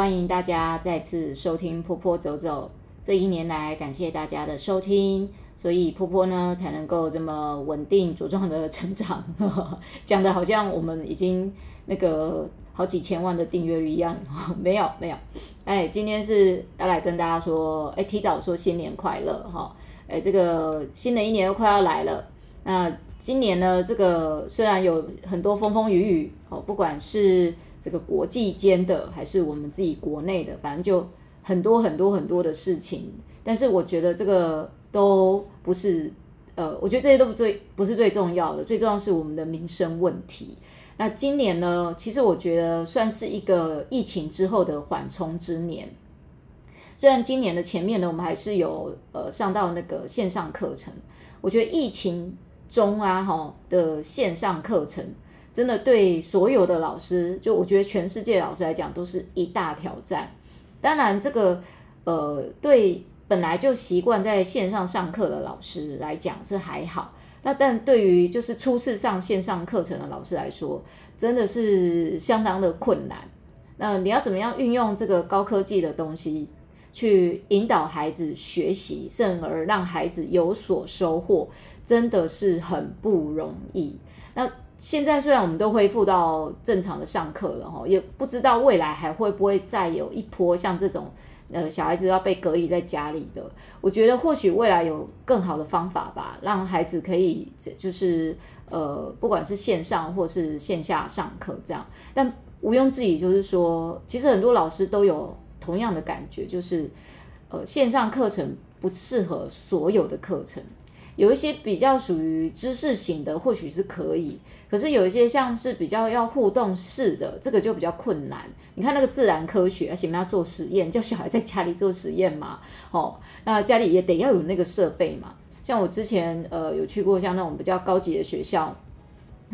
欢迎大家再次收听波波走走。这一年来，感谢大家的收听，所以波波呢才能够这么稳定茁壮的成长。呵 呵讲的好像我们已经那个好几千万的订阅一样，没有没有。哎，今天是要来跟大家说，哎，提早说新年快乐哈。哎，这个新的一年又快要来了。那今年呢，这个虽然有很多风风雨雨，哦，不管是这个国际间的，还是我们自己国内的，反正就很多很多很多的事情。但是我觉得这个都不是，呃，我觉得这些都不最不是最重要的，最重要是我们的民生问题。那今年呢，其实我觉得算是一个疫情之后的缓冲之年。虽然今年的前面呢，我们还是有呃上到那个线上课程，我觉得疫情中啊哈的线上课程。真的对所有的老师，就我觉得全世界老师来讲，都是一大挑战。当然，这个呃，对本来就习惯在线上上课的老师来讲是还好。那但对于就是初次上线上课程的老师来说，真的是相当的困难。那你要怎么样运用这个高科技的东西去引导孩子学习，甚而让孩子有所收获，真的是很不容易。那现在虽然我们都恢复到正常的上课了哈，也不知道未来还会不会再有一波像这种呃小孩子要被隔离在家里的。我觉得或许未来有更好的方法吧，让孩子可以就是呃不管是线上或是线下上课这样。但毋庸置疑，就是说其实很多老师都有同样的感觉，就是呃线上课程不适合所有的课程。有一些比较属于知识型的，或许是可以，可是有一些像是比较要互动式的，这个就比较困难。你看那个自然科学，而且我们要做实验，叫小孩在家里做实验嘛，哦，那家里也得要有那个设备嘛。像我之前呃有去过像那种比较高级的学校，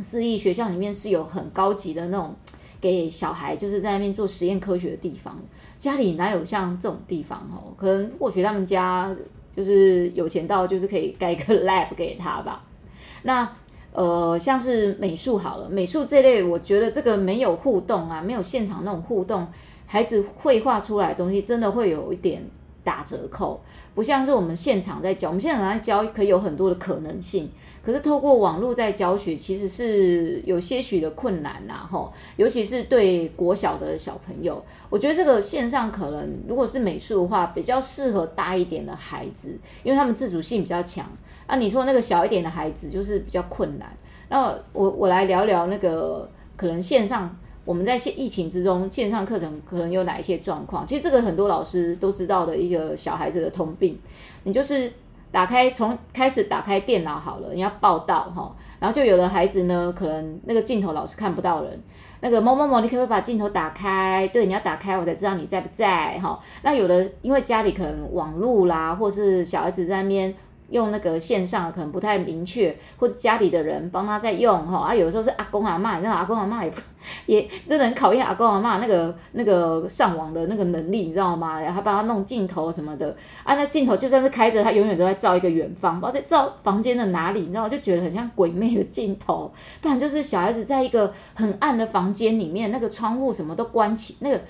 私立学校里面是有很高级的那种给小孩就是在那边做实验科学的地方，家里哪有像这种地方哦？可能或许他们家。就是有钱到就是可以盖个 lab 给他吧。那呃，像是美术好了，美术这类，我觉得这个没有互动啊，没有现场那种互动，孩子绘画出来的东西真的会有一点打折扣，不像是我们现场在教，我们现场在教可以有很多的可能性。可是透过网络在教学，其实是有些许的困难呐，吼，尤其是对国小的小朋友，我觉得这个线上可能如果是美术的话，比较适合大一点的孩子，因为他们自主性比较强。啊，你说那个小一点的孩子就是比较困难。那我我来聊聊那个可能线上我们在线疫情之中线上课程可能有哪一些状况？其实这个很多老师都知道的一个小孩子的通病，你就是。打开，从开始打开电脑好了，你要报道哈，然后就有的孩子呢，可能那个镜头老是看不到人，那个某某某，你可不可以把镜头打开？对，你要打开，我才知道你在不在哈。那有的因为家里可能网路啦，或是小孩子在那边。用那个线上可能不太明确，或者家里的人帮他在用哈啊，有的时候是阿公阿嬷，你知道阿公阿嬷也不也真的很考验阿公阿嬷那个 那个上网的那个能力，你知道吗？然后帮他弄镜头什么的啊，那镜头就算是开着，他永远都在照一个远方，不知道在照房间的哪里，你知道，就觉得很像鬼魅的镜头，不然就是小孩子在一个很暗的房间里面，那个窗户什么都关起，那个。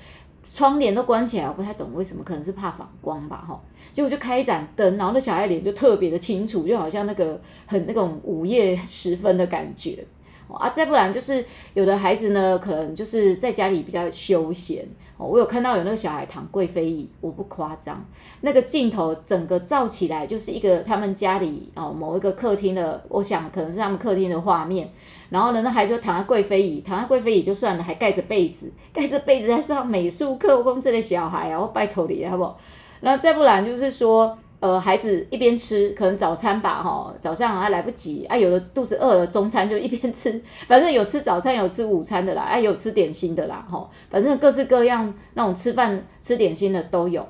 窗帘都关起来，我不太懂为什么，可能是怕反光吧，哈。结果就开一盏灯，然后那小孩脸就特别的清楚，就好像那个很那种午夜时分的感觉。啊，再不然就是有的孩子呢，可能就是在家里比较休闲。我有看到有那个小孩躺贵妃椅，我不夸张，那个镜头整个照起来就是一个他们家里哦某一个客厅的，我想可能是他们客厅的画面。然后呢，那孩子就躺在贵妃椅，躺在贵妃椅就算了，还盖着被子，盖着被子在上美术课。我讲这类小孩啊，我拜托你，好不好？那再不然就是说。呃，孩子一边吃，可能早餐吧，哈，早上还来不及啊，有的肚子饿了，中餐就一边吃，反正有吃早餐，有吃午餐的啦，哎，有吃点心的啦，哈，反正各式各样那种吃饭吃点心的都有。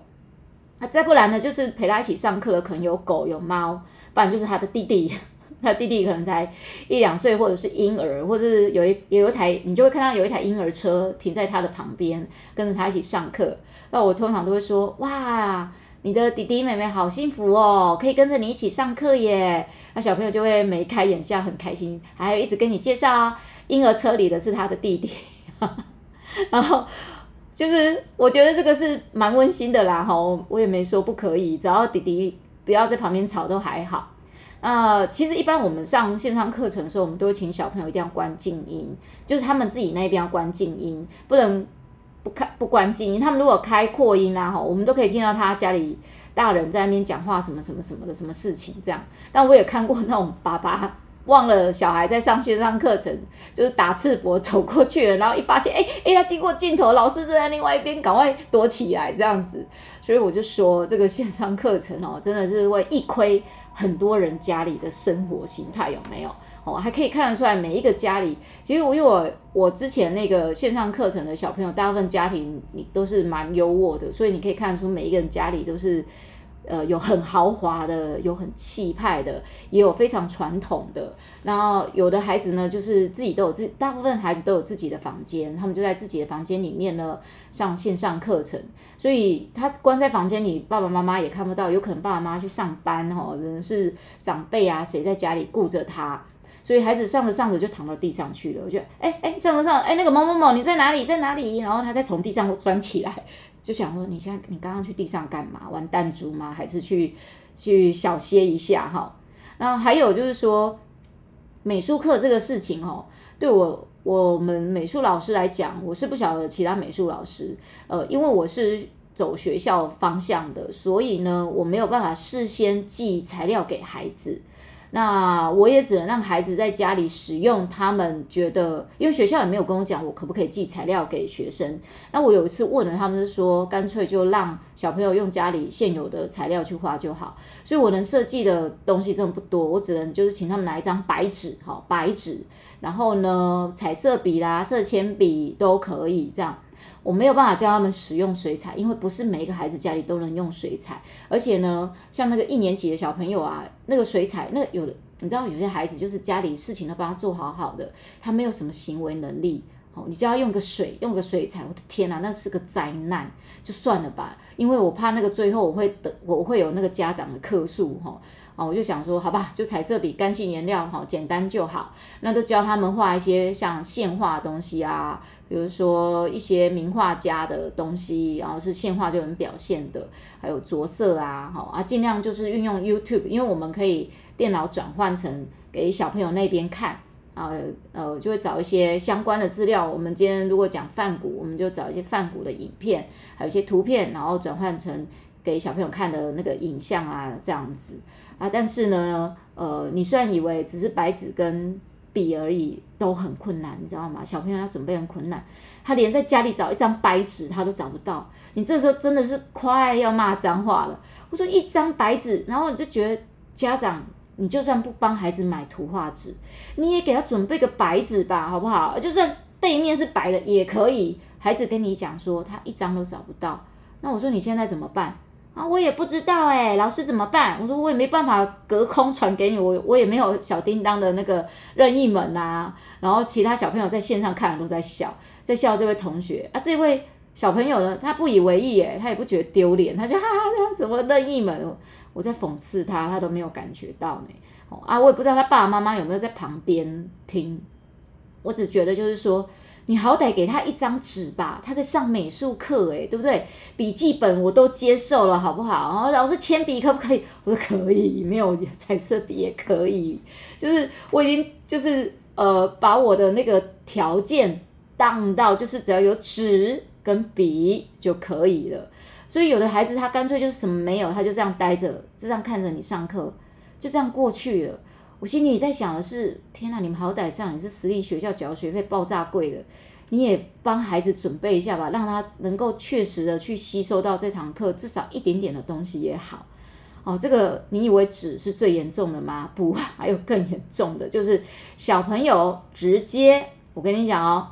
啊，再不然呢，就是陪他一起上课的，可能有狗有猫，不然就是他的弟弟，他弟弟可能才一两岁，或者是婴儿，或者是有一有一台，你就会看到有一台婴儿车停在他的旁边，跟着他一起上课。那我通常都会说，哇。你的弟弟妹妹好幸福哦，可以跟着你一起上课耶。那小朋友就会眉开眼笑，很开心，还有一直跟你介绍婴儿车里的是他的弟弟。然后就是我觉得这个是蛮温馨的啦，哈，我也没说不可以，只要弟弟不要在旁边吵都还好。呃，其实一般我们上线上课程的时候，我们都会请小朋友一定要关静音，就是他们自己那边要关静音，不能不开不关静音。他们如果开扩音啊，哈，我们都可以听到他家里大人在那边讲话什么什么什么的什么事情这样。但我也看过那种爸爸。忘了小孩在上线上课程，就是打赤膊走过去了，然后一发现，哎、欸、哎、他经过镜头，老师正在另外一边，赶快躲起来这样子。所以我就说，这个线上课程哦，真的是会一窥很多人家里的生活形态有没有？哦，还可以看得出来每一个家里，其实我因为我我之前那个线上课程的小朋友，大部分家庭你都是蛮优渥的，所以你可以看出每一个人家里都是。呃，有很豪华的，有很气派的，也有非常传统的。然后有的孩子呢，就是自己都有自，大部分孩子都有自己的房间，他们就在自己的房间里面呢上线上课程。所以他关在房间里，爸爸妈妈也看不到，有可能爸爸妈妈去上班哈，人是长辈啊，谁在家里顾着他，所以孩子上着上着就躺到地上去了。我觉得，哎哎，上着上着，哎，那个某某某，你在哪里？在哪里？然后他再从地上钻起来。就想说，你现在你刚刚去地上干嘛？玩弹珠吗？还是去去小歇一下哈？然后还有就是说，美术课这个事情哦，对我我们美术老师来讲，我是不晓得其他美术老师，呃，因为我是走学校方向的，所以呢，我没有办法事先寄材料给孩子。那我也只能让孩子在家里使用，他们觉得，因为学校也没有跟我讲，我可不可以寄材料给学生。那我有一次问了，他们是说，干脆就让小朋友用家里现有的材料去画就好。所以我能设计的东西真的不多，我只能就是请他们拿一张白纸，哈，白纸，然后呢，彩色笔啦、色铅笔都可以这样。我没有办法教他们使用水彩，因为不是每一个孩子家里都能用水彩。而且呢，像那个一年级的小朋友啊，那个水彩，那有的你知道，有些孩子就是家里事情都帮他做好好的，他没有什么行为能力。哦，你叫他用个水，用个水彩，我的天哪，那是个灾难，就算了吧，因为我怕那个最后我会等，我会有那个家长的客诉哈。啊，我就想说，好吧，就彩色笔、干性颜料，哈，简单就好。那都教他们画一些像线画的东西啊，比如说一些名画家的东西，然后是线画就能表现的，还有着色啊，好啊，尽量就是运用 YouTube，因为我们可以电脑转换成给小朋友那边看啊，呃，就会找一些相关的资料。我们今天如果讲梵谷，我们就找一些梵谷的影片，还有一些图片，然后转换成给小朋友看的那个影像啊，这样子。啊，但是呢，呃，你虽然以为只是白纸跟笔而已，都很困难，你知道吗？小朋友要准备很困难，他连在家里找一张白纸他都找不到。你这时候真的是快要骂脏话了。我说一张白纸，然后你就觉得家长，你就算不帮孩子买图画纸，你也给他准备个白纸吧，好不好？就算背面是白的也可以。孩子跟你讲说他一张都找不到，那我说你现在怎么办？啊，我也不知道哎、老师怎么办？我说我也没办法隔空传给你，我我也没有小叮当的那个任意门啊。然后其他小朋友在线上看的都在笑，在笑这位同学啊。这位小朋友呢，他不以为意哎，他也不觉得丢脸，他就哈哈，他怎么任意门？我在讽刺他，他都没有感觉到呢。啊，我也不知道他爸爸妈妈有没有在旁边听，我只觉得就是说。你好歹给他一张纸吧，他在上美术课诶，对不对？笔记本我都接受了，好不好？然后老师铅笔可不可以？我说可以，没有彩色笔也可以。就是我已经就是呃把我的那个条件当到，就是只要有纸跟笔就可以了。所以有的孩子他干脆就是什么没有，他就这样待着，就这样看着你上课，就这样过去了。我心里在想的是，天哪！你们好歹上也是私立学校，缴学费爆炸贵的，你也帮孩子准备一下吧，让他能够确实的去吸收到这堂课，至少一点点的东西也好。哦，这个你以为纸是最严重的吗？不，还有更严重的，就是小朋友直接，我跟你讲哦，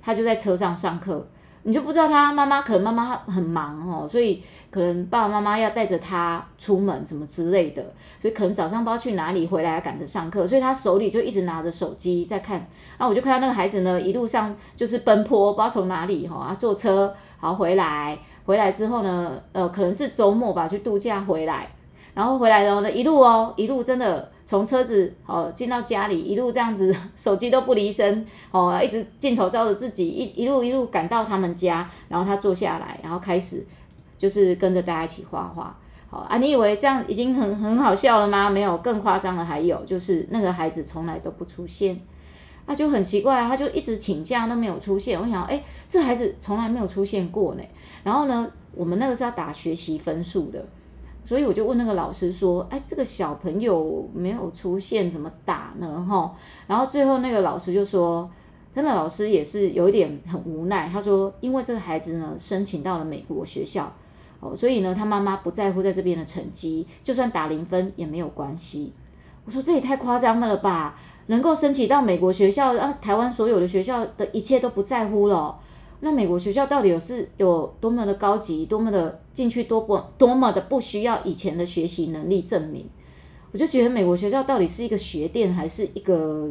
他就在车上上课。你就不知道他妈妈可能妈妈很忙哦，所以可能爸爸妈妈要带着他出门什么之类的，所以可能早上不知道去哪里，回来赶着上课，所以他手里就一直拿着手机在看。然后我就看到那个孩子呢，一路上就是奔波，不知道从哪里哈，坐车好回来，回来之后呢，呃，可能是周末吧，去度假回来，然后回来的呢，一路哦，一路真的从车子哦进到家里，一路这样子，手机都不离身哦，一直镜头照着自己，一一路一路赶到他们家，然后他坐下来，然后开始就是跟着大家一起画画。好啊，你以为这样已经很很好笑了吗？没有，更夸张的还有，就是那个孩子从来都不出现，他就很奇怪，他就一直请假都没有出现。我想，哎，这孩子从来没有出现过呢。然后呢，我们那个是要打学习分数的，所以我就问那个老师说，哎，这个小朋友没有出现，怎么打呢？哈，然后最后那个老师就说，真的老师也是有一点很无奈，他说，因为这个孩子呢，申请到了美国学校。哦，所以呢，他妈妈不在乎在这边的成绩，就算打零分也没有关系。我说这也太夸张了吧？能够申请到美国学校，啊，台湾所有的学校的一切都不在乎了。那美国学校到底有是有多么的高级，多么的进去多不多么的不需要以前的学习能力证明？我就觉得美国学校到底是一个学店，还是一个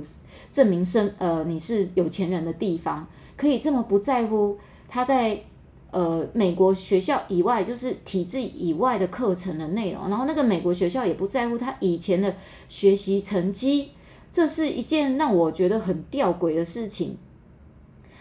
证明生呃你是有钱人的地方？可以这么不在乎他在。呃，美国学校以外，就是体制以外的课程的内容，然后那个美国学校也不在乎他以前的学习成绩，这是一件让我觉得很吊诡的事情。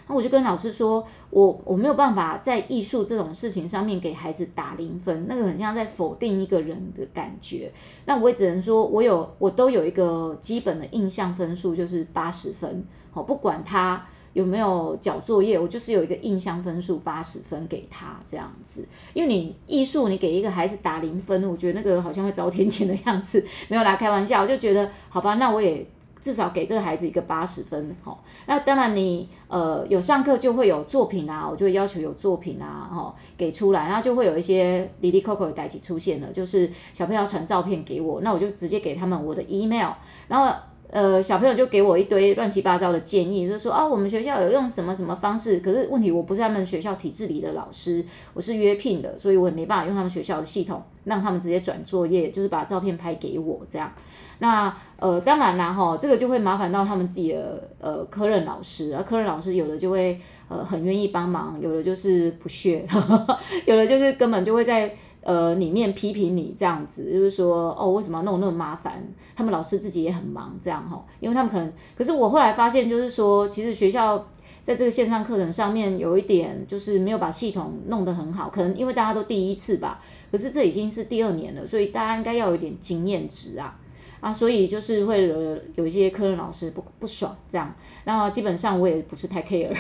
那我就跟老师说，我我没有办法在艺术这种事情上面给孩子打零分，那个很像在否定一个人的感觉。那我也只能说，我有我都有一个基本的印象分数，就是八十分，好，不管他。有没有交作业？我就是有一个印象分数八十分给他这样子，因为你艺术你给一个孩子打零分，我觉得那个好像会遭天谴的样子，没有啦，开玩笑，我就觉得好吧，那我也至少给这个孩子一个八十分，齁。那当然你呃有上课就会有作品啊，我就会要求有作品啊，齁，给出来，然后就会有一些哩哩扣扣的代志出现了，就是小朋友传照片给我，那我就直接给他们我的 email，然后。呃，小朋友就给我一堆乱七八糟的建议，就是说啊，我们学校有用什么什么方式，可是问题我不是他们学校体制里的老师，我是约聘的，所以我也没办法用他们学校的系统让他们直接转作业，就是把照片拍给我这样。那呃，当然啦哈，这个就会麻烦到他们自己的呃科任老师，而科任老师有的就会呃很愿意帮忙，有的就是不屑，有的就是根本就会在。呃，里面批评你这样子，就是说，哦，为什么要弄那么麻烦？他们老师自己也很忙，这样哈，因为他们可能，可是我后来发现，就是说，其实学校在这个线上课程上面有一点，就是没有把系统弄得很好，可能因为大家都第一次吧，可是这已经是第二年了，所以大家应该要有一点经验值啊，啊，所以就是会有有一些科任老师不不爽这样，那基本上我也不是太 care，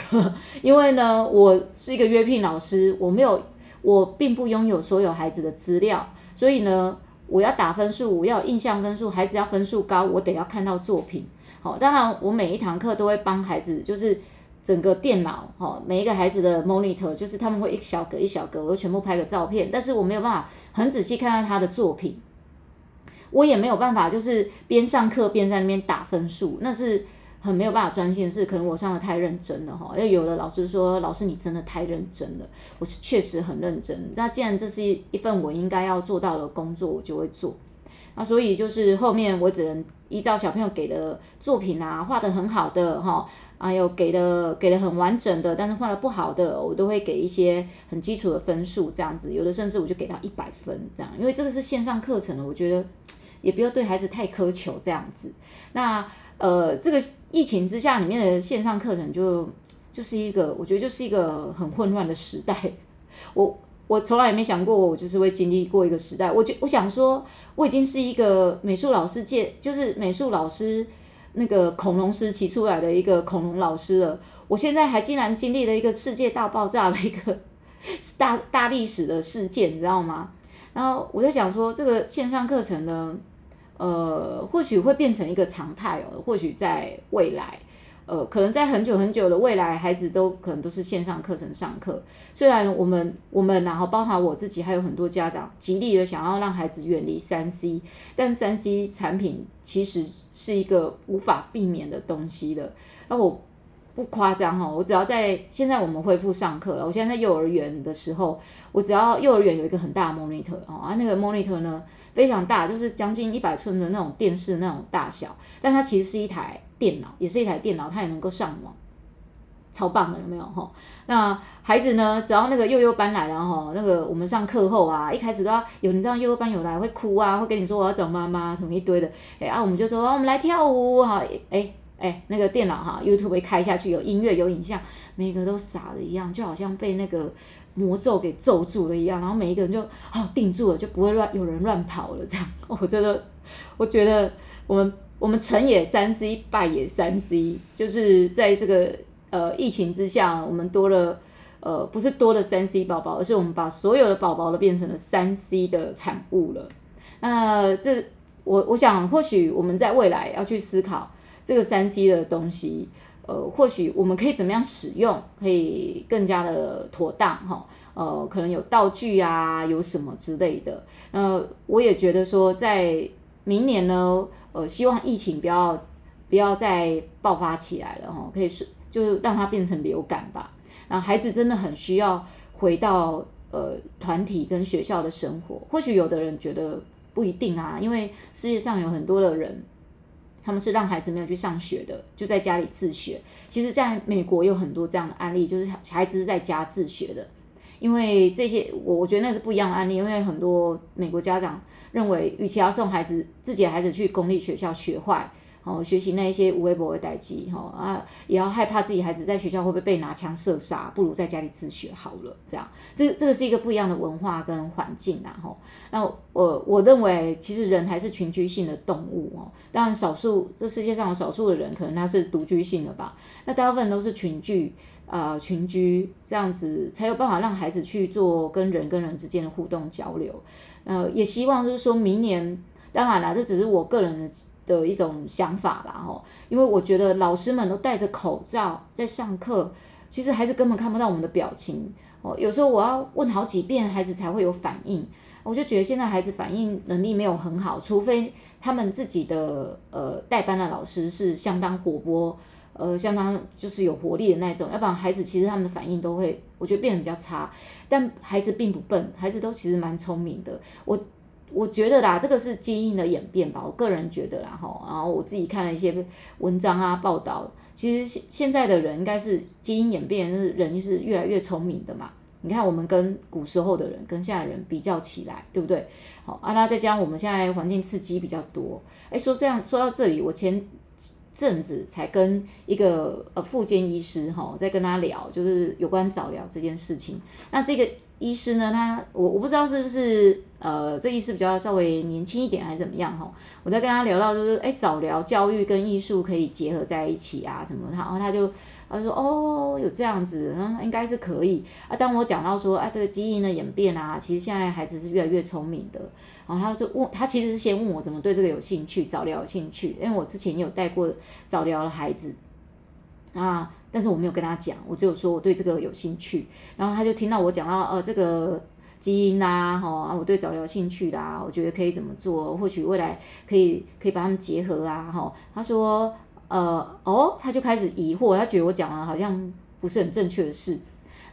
因为呢，我是一个约聘老师，我没有。我并不拥有所有孩子的资料，所以呢，我要打分数，我要印象分数，孩子要分数高，我得要看到作品。好，当然我每一堂课都会帮孩子，就是整个电脑，哈，每一个孩子的 monitor，就是他们会一小格一小格，我全部拍个照片，但是我没有办法很仔细看到他的作品，我也没有办法就是边上课边在那边打分数，那是。很没有办法专心，是可能我上的太认真了哈。因为有的老师说：“老师，你真的太认真了。”我是确实很认真。那既然这是一份我应该要做到的工作，我就会做。那所以就是后面我只能依照小朋友给的作品啊，画得很好的哈，还有给的给的很完整的，但是画得不好的，我都会给一些很基础的分数这样子。有的甚至我就给到一百分这样，因为这个是线上课程的，我觉得也不要对孩子太苛求这样子。那。呃，这个疫情之下，里面的线上课程就就是一个，我觉得就是一个很混乱的时代。我我从来也没想过，我就是会经历过一个时代。我觉我想说，我已经是一个美术老师界，就是美术老师那个恐龙时期出来的一个恐龙老师了。我现在还竟然经历了一个世界大爆炸的一个 大大历史的事件，你知道吗？然后我在想说，这个线上课程呢？呃，或许会变成一个常态哦。或许在未来，呃，可能在很久很久的未来，孩子都可能都是线上课程上课。虽然我们我们然后包含我自己，还有很多家长极力的想要让孩子远离三 C，但三 C 产品其实是一个无法避免的东西的。那我不夸张哈，我只要在现在我们恢复上课了，我现在在幼儿园的时候，我只要幼儿园有一个很大的 monitor 啊，那个 monitor 呢，非常大，就是将近一百寸的那种电视那种大小，但它其实是一台电脑，也是一台电脑，它也能够上网。超棒的，有没有哈？那孩子呢，只要那个幼幼班来了哈，那个我们上课后啊，一开始都要有你知道幼幼班有来会哭啊，会跟你说我要找妈妈什么一堆的，哎啊，我们就说我们来跳舞哈，哎哎，那个电脑哈，YouTube 开下去有音乐有影像，每个都傻的一样，就好像被那个魔咒给咒住了一样，然后每一个人就哦定住了，就不会乱有人乱跑了这样。我真的，我觉得我们。我们成也三 C，败也三 C，就是在这个呃疫情之下，我们多了呃不是多了三 C 宝宝，而是我们把所有的宝宝都变成了三 C 的产物了。那这我我想，或许我们在未来要去思考这个三 C 的东西，呃，或许我们可以怎么样使用，可以更加的妥当哈。呃，可能有道具啊，有什么之类的。呃，我也觉得说，在明年呢。呃，希望疫情不要不要再爆发起来了哈，可以是就让它变成流感吧。然后孩子真的很需要回到呃团体跟学校的生活。或许有的人觉得不一定啊，因为世界上有很多的人，他们是让孩子没有去上学的，就在家里自学。其实，在美国有很多这样的案例，就是孩子是在家自学的。因为这些，我我觉得那是不一样的案例。因为很多美国家长认为，与其要送孩子自己的孩子去公立学校学坏，哦，学习那一些无微不的代志，哈啊，也要害怕自己孩子在学校会不会被拿枪射杀，不如在家里自学好了。这样，这这个是一个不一样的文化跟环境啊，哈。那我我认为，其实人还是群居性的动物哦。当然，少数这世界上有少数的人，可能他是独居性的吧。那大部分都是群聚。呃，群居这样子才有办法让孩子去做跟人跟人之间的互动交流。呃，也希望就是说明年，当然啦，这只是我个人的的一种想法啦吼。因为我觉得老师们都戴着口罩在上课，其实孩子根本看不到我们的表情哦。有时候我要问好几遍，孩子才会有反应。我就觉得现在孩子反应能力没有很好，除非他们自己的呃带班的老师是相当活泼。呃，相当就是有活力的那种，要不然孩子其实他们的反应都会，我觉得变得比较差。但孩子并不笨，孩子都其实蛮聪明的。我我觉得啦，这个是基因的演变吧，我个人觉得啦哈。然后我自己看了一些文章啊报道，其实现现在的人应该是基因演变，就是人是越来越聪明的嘛。你看我们跟古时候的人跟现在人比较起来，对不对？好啊，那再加上我们现在环境刺激比较多。哎，说这样说到这里，我前。阵子才跟一个呃复健医师哈、哦，在跟他聊，就是有关早疗这件事情。那这个医师呢，他我我不知道是不是呃这医师比较稍微年轻一点还是怎么样哈、我在跟他聊到就是，哎，早疗教育跟艺术可以结合在一起啊什么他，然后他就。他说：“哦，有这样子，嗯，应该是可以啊。当我讲到说，啊，这个基因的演变啊，其实现在孩子是越来越聪明的。然后他就问，他其实是先问我怎么对这个有兴趣，早疗有兴趣，因为我之前有带过早疗的孩子啊，但是我没有跟他讲，我只有说我对这个有兴趣。然后他就听到我讲到，呃，这个基因啊，哈，啊，我对早疗有兴趣啦，我觉得可以怎么做，或许未来可以可以把他们结合啊，哈。他说。”呃哦，他就开始疑惑，他觉得我讲的好像不是很正确的事。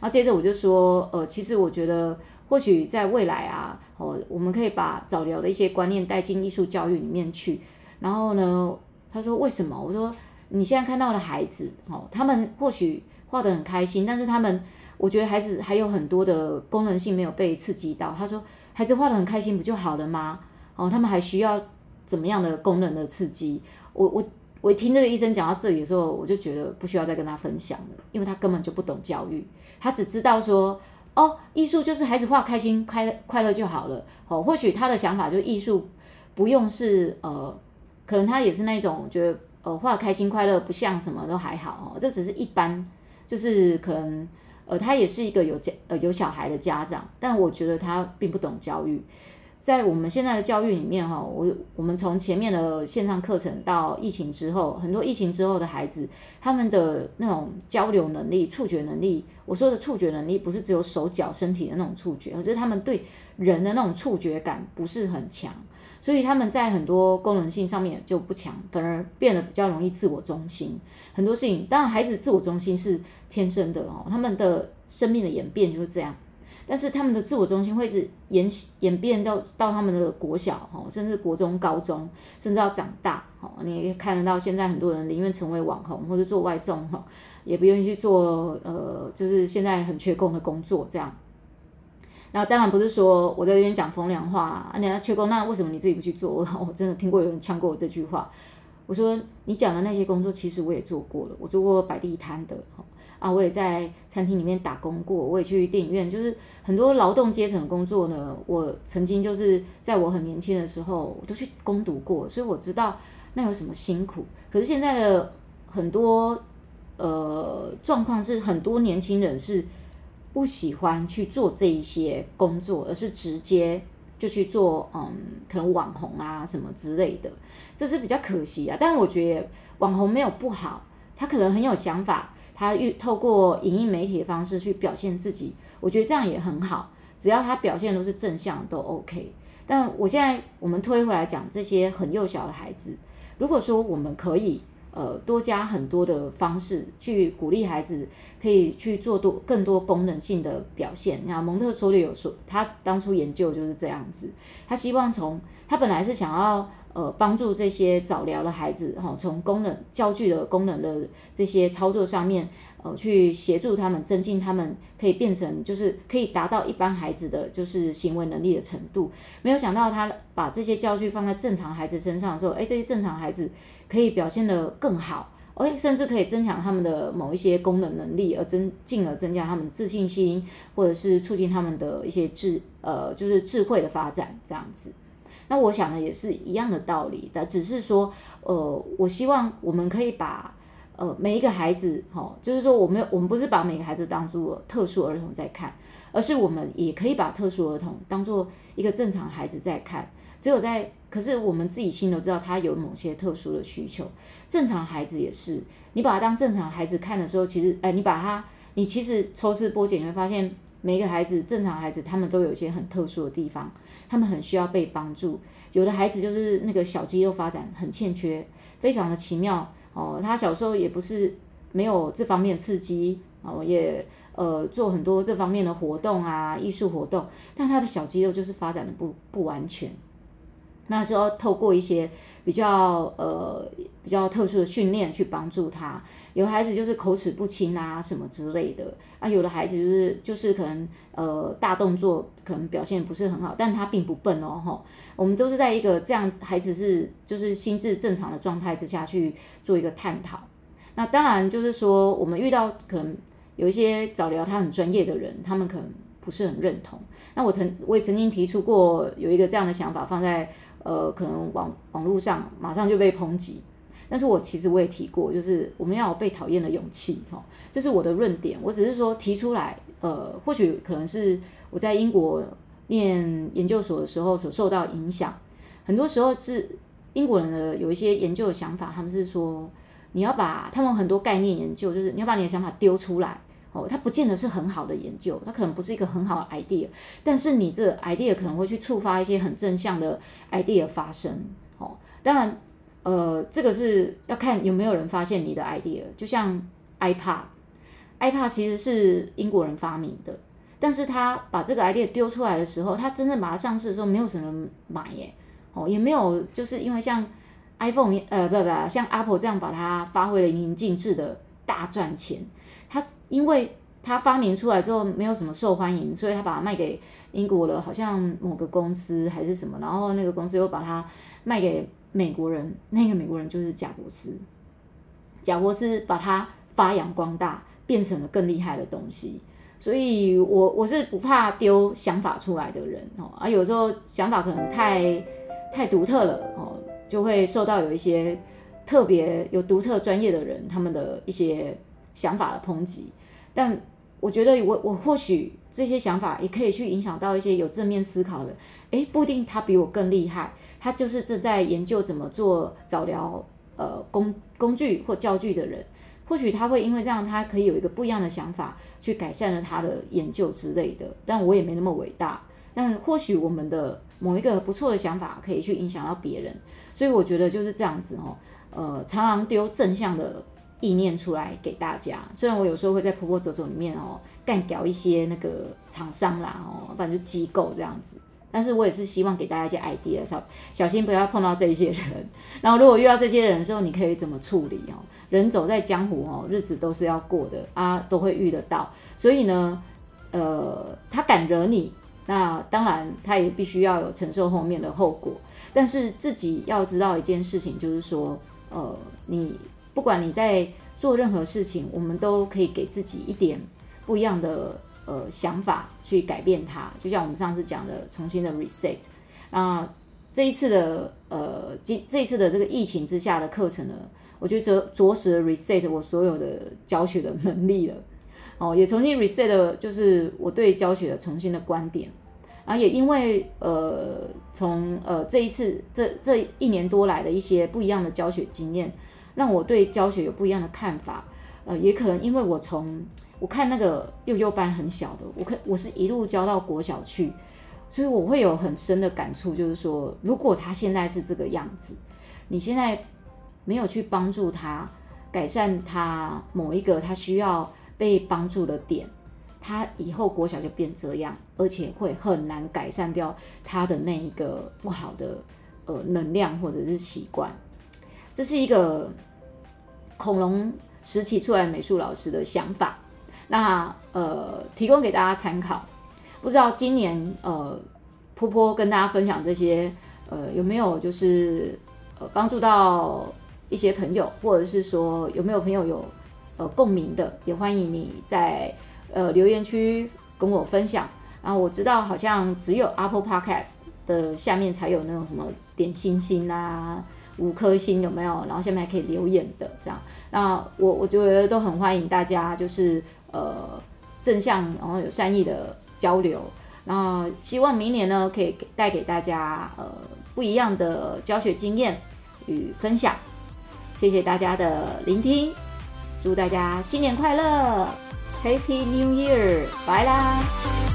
然后接着我就说，呃，其实我觉得或许在未来啊，哦，我们可以把早疗的一些观念带进艺术教育里面去。然后呢，他说为什么？我说你现在看到的孩子，哦，他们或许画得很开心，但是他们，我觉得孩子还有很多的功能性没有被刺激到。他说孩子画得很开心不就好了吗？哦，他们还需要怎么样的功能的刺激？我我。我听这个医生讲到这里的时候，我就觉得不需要再跟他分享了，因为他根本就不懂教育，他只知道说，哦，艺术就是孩子画开心、快快乐就好了。哦，或许他的想法就是艺术不用是呃，可能他也是那种觉得呃画开心快乐不像什么都还好哦，这只是一般，就是可能呃他也是一个有家呃有小孩的家长，但我觉得他并不懂教育。在我们现在的教育里面，哈，我我们从前面的线上课程到疫情之后，很多疫情之后的孩子，他们的那种交流能力、触觉能力，我说的触觉能力不是只有手脚身体的那种触觉，而是他们对人的那种触觉感不是很强，所以他们在很多功能性上面就不强，反而变得比较容易自我中心。很多事情，当然孩子自我中心是天生的哦，他们的生命的演变就是这样。但是他们的自我中心会是演演变到到他们的国小哈，甚至国中、高中，甚至要长大哈。你也看得到现在很多人宁愿成为网红或者做外送哈，也不愿意去做呃，就是现在很缺工的工作这样。那当然不是说我在这边讲风凉话啊，你要缺工，那为什么你自己不去做？我我真的听过有人呛过我这句话。我说你讲的那些工作，其实我也做过了，我做过摆地摊的啊，我也在餐厅里面打工过，我也去电影院，就是很多劳动阶层的工作呢。我曾经就是在我很年轻的时候，我都去攻读过，所以我知道那有什么辛苦。可是现在的很多呃状况是，很多年轻人是不喜欢去做这一些工作，而是直接就去做嗯，可能网红啊什么之类的，这是比较可惜啊。但我觉得网红没有不好，他可能很有想法。他透过影音媒体的方式去表现自己，我觉得这样也很好。只要他表现都是正向，都 OK。但我现在我们推回来讲这些很幼小的孩子，如果说我们可以呃多加很多的方式去鼓励孩子，可以去做多更多功能性的表现。那蒙特梭利有说，他当初研究就是这样子，他希望从他本来是想要。呃，帮助这些早疗的孩子，哈，从功能教具的功能的这些操作上面，呃，去协助他们增进他们可以变成，就是可以达到一般孩子的就是行为能力的程度。没有想到他把这些教具放在正常孩子身上的时候，哎，这些正常孩子可以表现得更好，哎，甚至可以增强他们的某一些功能能力，而增进而增加他们的自信心，或者是促进他们的一些智，呃，就是智慧的发展，这样子。那我想的也是一样的道理的，只是说，呃，我希望我们可以把，呃，每一个孩子，哈，就是说，我们我们不是把每个孩子当作特殊儿童在看，而是我们也可以把特殊儿童当做一个正常孩子在看。只有在，可是我们自己心里都知道他有某些特殊的需求，正常孩子也是，你把他当正常孩子看的时候，其实，哎，你把他，你其实抽丝剥茧，你会发现。每个孩子，正常孩子，他们都有一些很特殊的地方，他们很需要被帮助。有的孩子就是那个小肌肉发展很欠缺，非常的奇妙哦。他小时候也不是没有这方面刺激哦，也呃做很多这方面的活动啊，艺术活动，但他的小肌肉就是发展的不不完全。那时候透过一些比较呃比较特殊的训练去帮助他，有孩子就是口齿不清啊什么之类的啊，有的孩子就是就是可能呃大动作可能表现不是很好，但他并不笨哦吼，我们都是在一个这样孩子是就是心智正常的状态之下去做一个探讨。那当然就是说我们遇到可能有一些早疗他很专业的人，他们可能不是很认同。那我曾我也曾经提出过有一个这样的想法放在。呃，可能网网络上马上就被抨击，但是我其实我也提过，就是我们要有被讨厌的勇气，哈，这是我的论点。我只是说提出来，呃，或许可能是我在英国念研究所的时候所受到影响，很多时候是英国人的有一些研究的想法，他们是说你要把他们很多概念研究，就是你要把你的想法丢出来。哦，它不见得是很好的研究，它可能不是一个很好的 idea，但是你这 idea 可能会去触发一些很正向的 idea 发生。哦，当然，呃，这个是要看有没有人发现你的 idea。就像 iPad，iPad 其实是英国人发明的，但是他把这个 idea 丢出来的时候，他真正把它上市的时候，没有什么人买耶。哦，也没有，就是因为像 iPhone，呃，不不不，像 Apple 这样把它发挥了淋漓尽致的大赚钱。他因为他发明出来之后没有什么受欢迎，所以他把它卖给英国了，好像某个公司还是什么，然后那个公司又把它卖给美国人，那个美国人就是贾伯斯，贾伯斯把它发扬光大，变成了更厉害的东西。所以我我是不怕丢想法出来的人哦，啊，有时候想法可能太太独特了哦，就会受到有一些特别有独特专业的人他们的一些。想法的抨击，但我觉得我我或许这些想法也可以去影响到一些有正面思考的人，诶，不一定他比我更厉害，他就是正在研究怎么做早疗呃工工具或教具的人，或许他会因为这样，他可以有一个不一样的想法去改善了他的研究之类的，但我也没那么伟大，但或许我们的某一个不错的想法可以去影响到别人，所以我觉得就是这样子哦，呃，常常丢正向的。意念出来给大家。虽然我有时候会在婆婆走走里面哦干掉一些那个厂商啦哦，反正机构这样子。但是我也是希望给大家一些 idea，小小心不要碰到这一些人。然后如果遇到这些人的时候，你可以怎么处理哦？人走在江湖哦，日子都是要过的啊，都会遇得到。所以呢，呃，他敢惹你，那当然他也必须要有承受后面的后果。但是自己要知道一件事情，就是说，呃，你不管你在做任何事情，我们都可以给自己一点不一样的。呃，想法去改变它，就像我们上次讲的，重新的 reset。那这一次的呃，这这一次的这个疫情之下的课程呢，我觉得着着实 reset 我所有的教学的能力了。哦，也重新 reset 就是我对教学的重新的观点。然后也因为呃，从呃这一次这这一年多来的一些不一样的教学经验，让我对教学有不一样的看法。呃，也可能因为我从我看那个幼幼班很小的，我看我是一路教到国小去，所以我会有很深的感触，就是说，如果他现在是这个样子，你现在没有去帮助他改善他某一个他需要被帮助的点，他以后国小就变这样，而且会很难改善掉他的那一个不好的呃能量或者是习惯。这是一个恐龙时期出来美术老师的想法。那呃，提供给大家参考。不知道今年呃，波波跟大家分享这些呃，有没有就是呃帮助到一些朋友，或者是说有没有朋友有呃共鸣的，也欢迎你在呃留言区跟我分享。然后我知道好像只有 Apple Podcast 的下面才有那种什么点星星啊。五颗星有没有？然后下面还可以留言的，这样。那我我觉得都很欢迎大家，就是呃正向，然后有善意的交流。然后希望明年呢，可以带给大家呃不一样的教学经验与分享。谢谢大家的聆听，祝大家新年快乐，Happy New Year，拜啦！